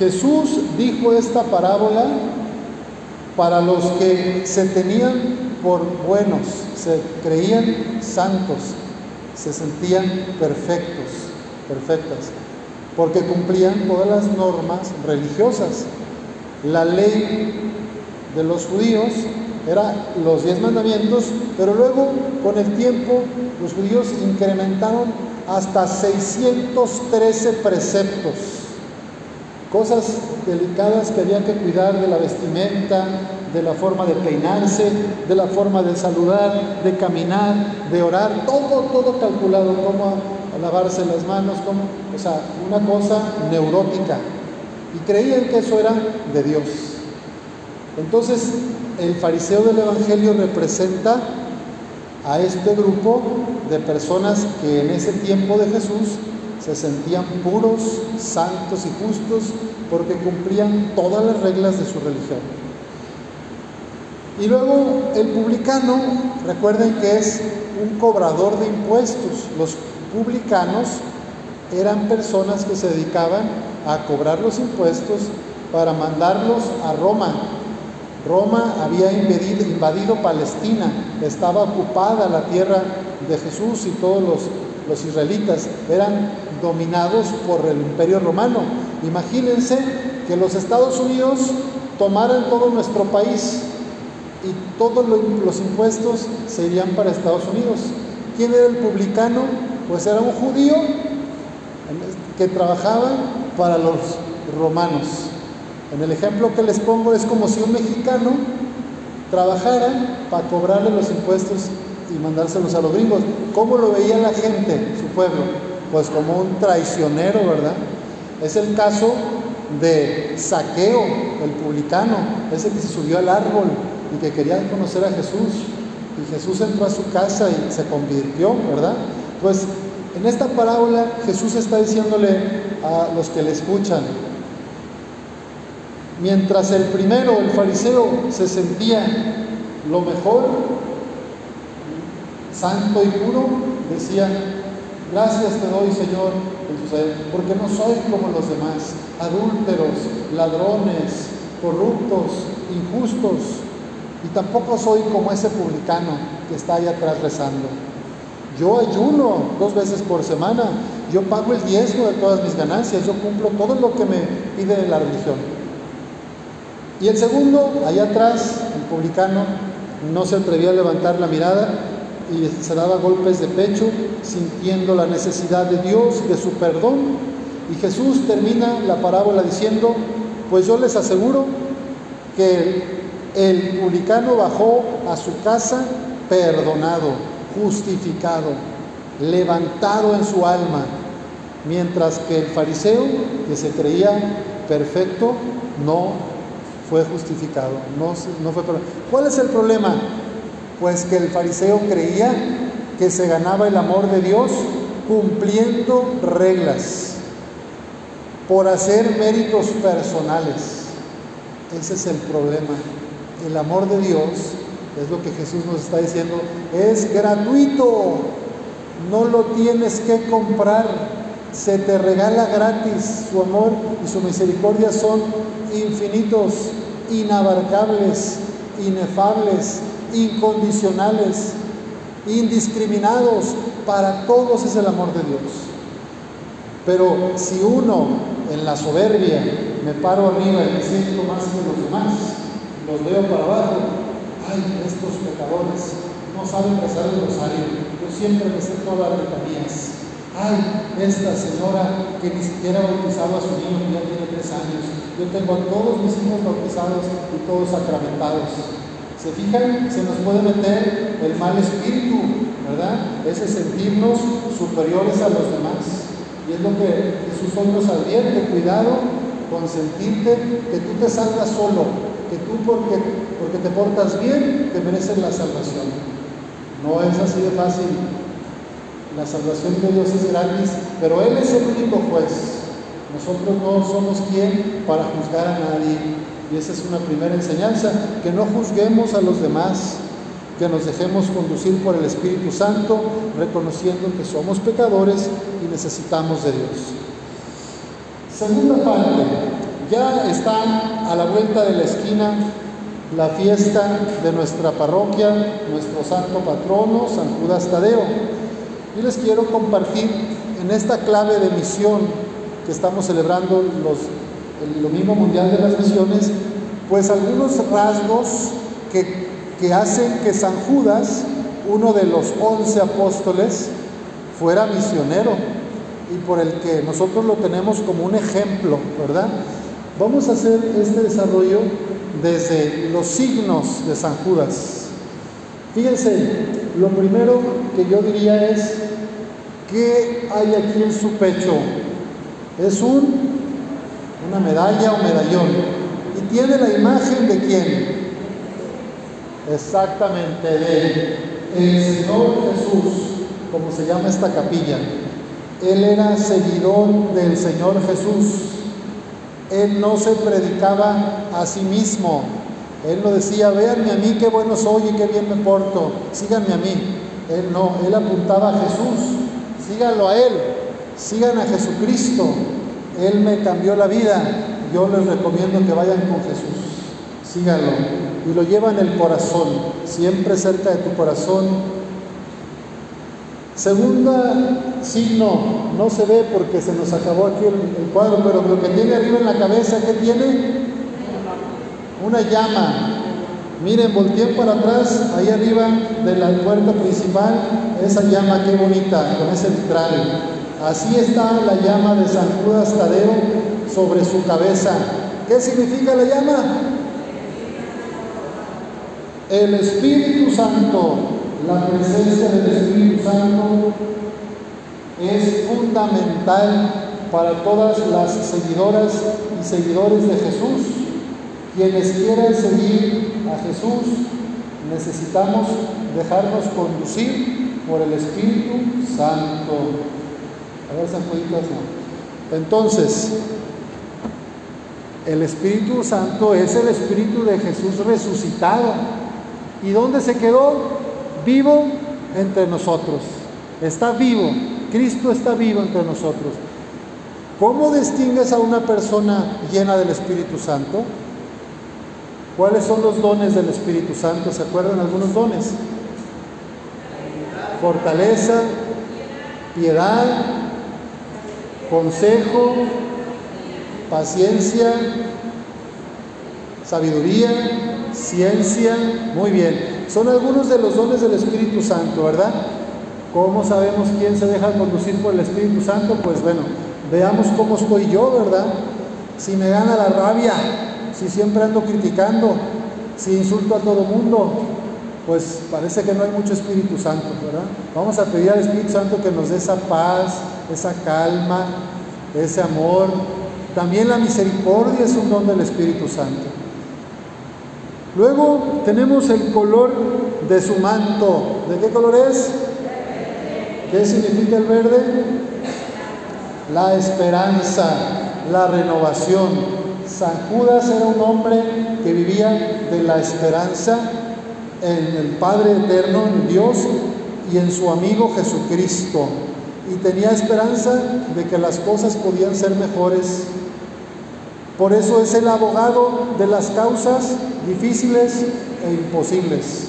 Jesús dijo esta parábola para los que se tenían por buenos, se creían santos, se sentían perfectos, perfectas, porque cumplían todas las normas religiosas. La ley de los judíos era los diez mandamientos, pero luego con el tiempo los judíos incrementaron hasta 613 preceptos, cosas delicadas que había que cuidar de la vestimenta, de la forma de peinarse, de la forma de saludar, de caminar, de orar, todo, todo calculado, cómo lavarse las manos, o sea, una cosa neurótica. Y creían que eso era de Dios. Entonces, el fariseo del Evangelio representa a este grupo de personas que en ese tiempo de Jesús se sentían puros, santos y justos porque cumplían todas las reglas de su religión. Y luego el publicano, recuerden que es un cobrador de impuestos. Los publicanos eran personas que se dedicaban a cobrar los impuestos para mandarlos a Roma Roma había invadido, Palestina, estaba ocupada la tierra de Jesús y todos los, los israelitas eran dominados por el imperio romano. Imagínense que los Estados Unidos tomaran todo nuestro país y todos los impuestos se irían para Estados Unidos. ¿Quién era el publicano? Pues era un judío que trabajaba para los romanos. En el ejemplo que les pongo es como si un mexicano trabajara para cobrarle los impuestos y mandárselos a los gringos. ¿Cómo lo veía la gente, su pueblo? Pues como un traicionero, ¿verdad? Es el caso de Saqueo, el publicano, ese que se subió al árbol y que quería conocer a Jesús. Y Jesús entró a su casa y se convirtió, ¿verdad? Pues en esta parábola Jesús está diciéndole a los que le escuchan, Mientras el primero, el fariseo, se sentía lo mejor, santo y puro, decía, gracias te doy Señor, porque no soy como los demás, adúlteros, ladrones, corruptos, injustos, y tampoco soy como ese publicano que está ahí atrás rezando. Yo ayuno dos veces por semana, yo pago el diezmo de todas mis ganancias, yo cumplo todo lo que me pide la religión. Y el segundo, allá atrás, el publicano, no se atrevía a levantar la mirada y se daba golpes de pecho, sintiendo la necesidad de Dios, de su perdón. Y Jesús termina la parábola diciendo, pues yo les aseguro que el publicano bajó a su casa perdonado, justificado, levantado en su alma, mientras que el fariseo, que se creía perfecto, no fue justificado, no, no fue ¿Cuál es el problema? Pues que el fariseo creía que se ganaba el amor de Dios cumpliendo reglas, por hacer méritos personales. Ese es el problema. El amor de Dios, es lo que Jesús nos está diciendo, es gratuito, no lo tienes que comprar, se te regala gratis, su amor y su misericordia son infinitos inabarcables, inefables, incondicionales, indiscriminados. Para todos es el amor de Dios. Pero si uno en la soberbia me paro arriba y me siento más que los demás, los veo para abajo, ay, estos pecadores no saben rezar el rosario, yo siempre me sé todas las letanías. Ay, esta señora que ni siquiera ha bautizado a su niño ya tiene tres años, yo tengo a todos mis hijos bautizados y todos sacramentados. ¿Se fijan? Se nos puede meter el mal espíritu, ¿verdad? Ese sentirnos superiores a los demás. Y es lo que Jesús hoy nos advierte, cuidado con sentirte que tú te salgas solo, que tú porque, porque te portas bien te mereces la salvación. No es así de fácil. La salvación de Dios es gratis, pero Él es el único juez. Nosotros no somos quien para juzgar a nadie. Y esa es una primera enseñanza, que no juzguemos a los demás, que nos dejemos conducir por el Espíritu Santo, reconociendo que somos pecadores y necesitamos de Dios. Segunda parte, ya está a la vuelta de la esquina la fiesta de nuestra parroquia, nuestro santo patrono, San Judas Tadeo. Y les quiero compartir en esta clave de misión que estamos celebrando los, el Domingo Mundial de las Misiones, pues algunos rasgos que, que hacen que San Judas, uno de los once apóstoles, fuera misionero y por el que nosotros lo tenemos como un ejemplo, ¿verdad? Vamos a hacer este desarrollo desde los signos de San Judas. Fíjense, lo primero que yo diría es, ¿qué hay aquí en su pecho? Es un, una medalla o medallón. ¿Y tiene la imagen de quién? Exactamente, de el Señor Jesús, como se llama esta capilla. Él era seguidor del Señor Jesús. Él no se predicaba a sí mismo. Él no decía, véanme a mí qué bueno soy y qué bien me porto, síganme a mí. Él no, él apuntaba a Jesús, síganlo a Él, sigan a Jesucristo. Él me cambió la vida. Yo les recomiendo que vayan con Jesús, síganlo. Y lo llevan en el corazón, siempre cerca de tu corazón. Segunda signo, no se ve porque se nos acabó aquí el, el, cuadro, pero lo que tiene arriba en la cabeza, ¿qué tiene? Una llama. Miren, volteen para atrás, ahí arriba de la puerta principal, esa llama, qué bonita, con ese vitral. Así está la llama de San Judas Tadeo sobre su cabeza. ¿Qué significa la llama? El Espíritu Santo, la presencia del Espíritu Santo es fundamental para todas las seguidoras y seguidores de Jesús. Quienes quieran seguir a Jesús, necesitamos dejarnos conducir por el Espíritu Santo. A ver, San no. Entonces, el Espíritu Santo es el Espíritu de Jesús resucitado. ¿Y dónde se quedó? Vivo entre nosotros. Está vivo. Cristo está vivo entre nosotros. ¿Cómo distingues a una persona llena del Espíritu Santo? ¿Cuáles son los dones del Espíritu Santo? ¿Se acuerdan algunos dones? Fortaleza, piedad, consejo, paciencia, sabiduría, ciencia. Muy bien. Son algunos de los dones del Espíritu Santo, ¿verdad? ¿Cómo sabemos quién se deja conducir por el Espíritu Santo? Pues bueno, veamos cómo estoy yo, ¿verdad? Si me gana la rabia, si siempre ando criticando, si insulto a todo mundo, pues parece que no hay mucho Espíritu Santo, ¿verdad? Vamos a pedir al Espíritu Santo que nos dé esa paz, esa calma, ese amor. También la misericordia es un don del Espíritu Santo. Luego tenemos el color de su manto. ¿De qué color es? ¿Qué significa el verde? La esperanza, la renovación. San Judas era un hombre que vivía de la esperanza en el Padre Eterno, en Dios y en su amigo Jesucristo. Y tenía esperanza de que las cosas podían ser mejores. Por eso es el abogado de las causas difíciles e imposibles.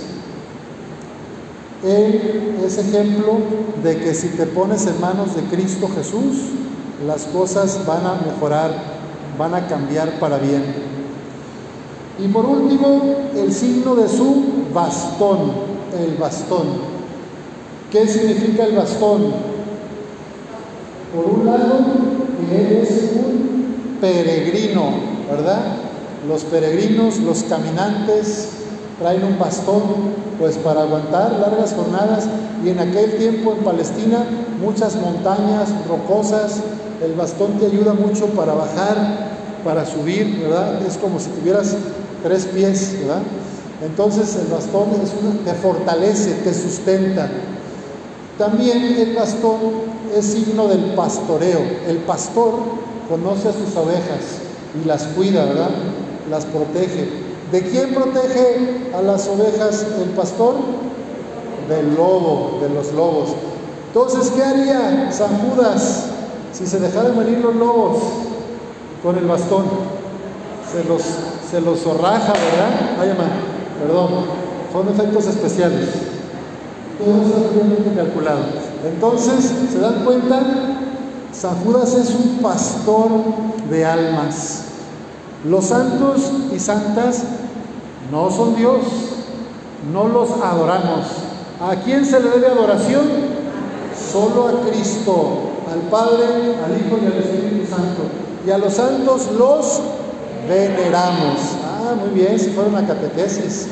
Él es ejemplo de que si te pones en manos de Cristo Jesús, las cosas van a mejorar, van a cambiar para bien. Y por último, el signo de su bastón, el bastón. ¿Qué significa el bastón? Por un lado, él es un peregrino, ¿verdad? Los peregrinos, los caminantes, traen un bastón pues para aguantar largas jornadas y en aquel tiempo en Palestina muchas montañas rocosas, el bastón te ayuda mucho para bajar, para subir, ¿verdad? Es como si tuvieras tres pies, ¿verdad? Entonces el bastón es te fortalece, te sustenta. También el bastón es signo del pastoreo. El pastor conoce a sus ovejas y las cuida, ¿verdad? Las protege. ¿De quién protege a las ovejas el pastor? Del lobo, de los lobos. Entonces, ¿qué haría San Judas si se dejaran venir los lobos con el bastón? se los, se los zorraja, ¿verdad? Ay, perdón, son efectos especiales. Todo está totalmente calculado. Entonces, ¿se dan cuenta? San Judas es un pastor de almas. Los santos y santas no son Dios, no los adoramos. ¿A quién se le debe adoración? Solo a Cristo, al Padre, al Hijo y al Espíritu Santo. Y a los santos los veneramos. Ah, muy bien, si fuera una catequesis.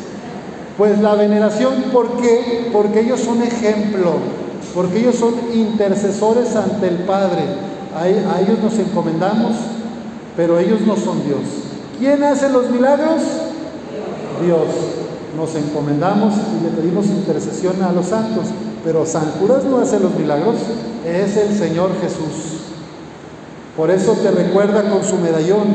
Pues la veneración, ¿por qué? Porque ellos son ejemplo, porque ellos son intercesores ante el Padre. A, a ellos nos encomendamos, pero ellos no son Dios. ¿Quién hace los milagros? Dios. Nos encomendamos y le pedimos intercesión a los santos, pero San no hace los milagros, es el Señor Jesús. Por eso te recuerda con su medallón,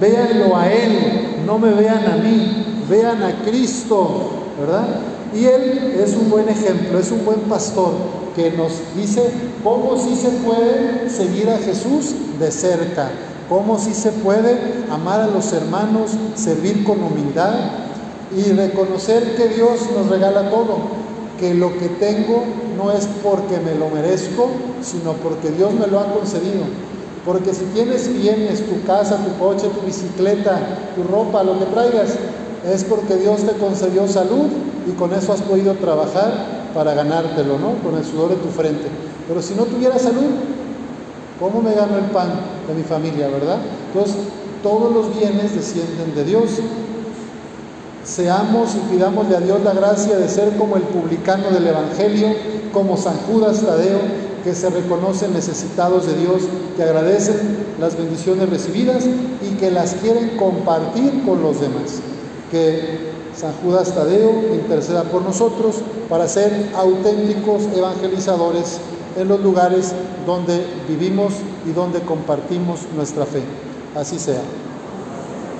véanlo a Él, no me vean a mí, vean a Cristo, ¿verdad? Y Él es un buen ejemplo, es un buen pastor que nos dice cómo sí se puede seguir a Jesús de cerca, cómo sí se puede amar a los hermanos, servir con humildad y reconocer que Dios nos regala todo, que lo que tengo no es porque me lo merezco, sino porque Dios me lo ha concedido. Porque si tienes bienes, tu casa, tu coche, tu bicicleta, tu ropa, lo que traigas, es porque Dios te concedió salud y con eso has podido trabajar para ganártelo, ¿no? Con el sudor de tu frente. Pero si no tuviera salud, ¿cómo me gano el pan de mi familia, verdad? Entonces, todos los bienes descienden de Dios. Seamos y pidámosle a Dios la gracia de ser como el publicano del Evangelio, como San Judas Tadeo, que se reconocen necesitados de Dios, que agradecen las bendiciones recibidas y que las quieren compartir con los demás. Que San Judas Tadeo interceda por nosotros para ser auténticos evangelizadores en los lugares donde vivimos y donde compartimos nuestra fe. Así sea.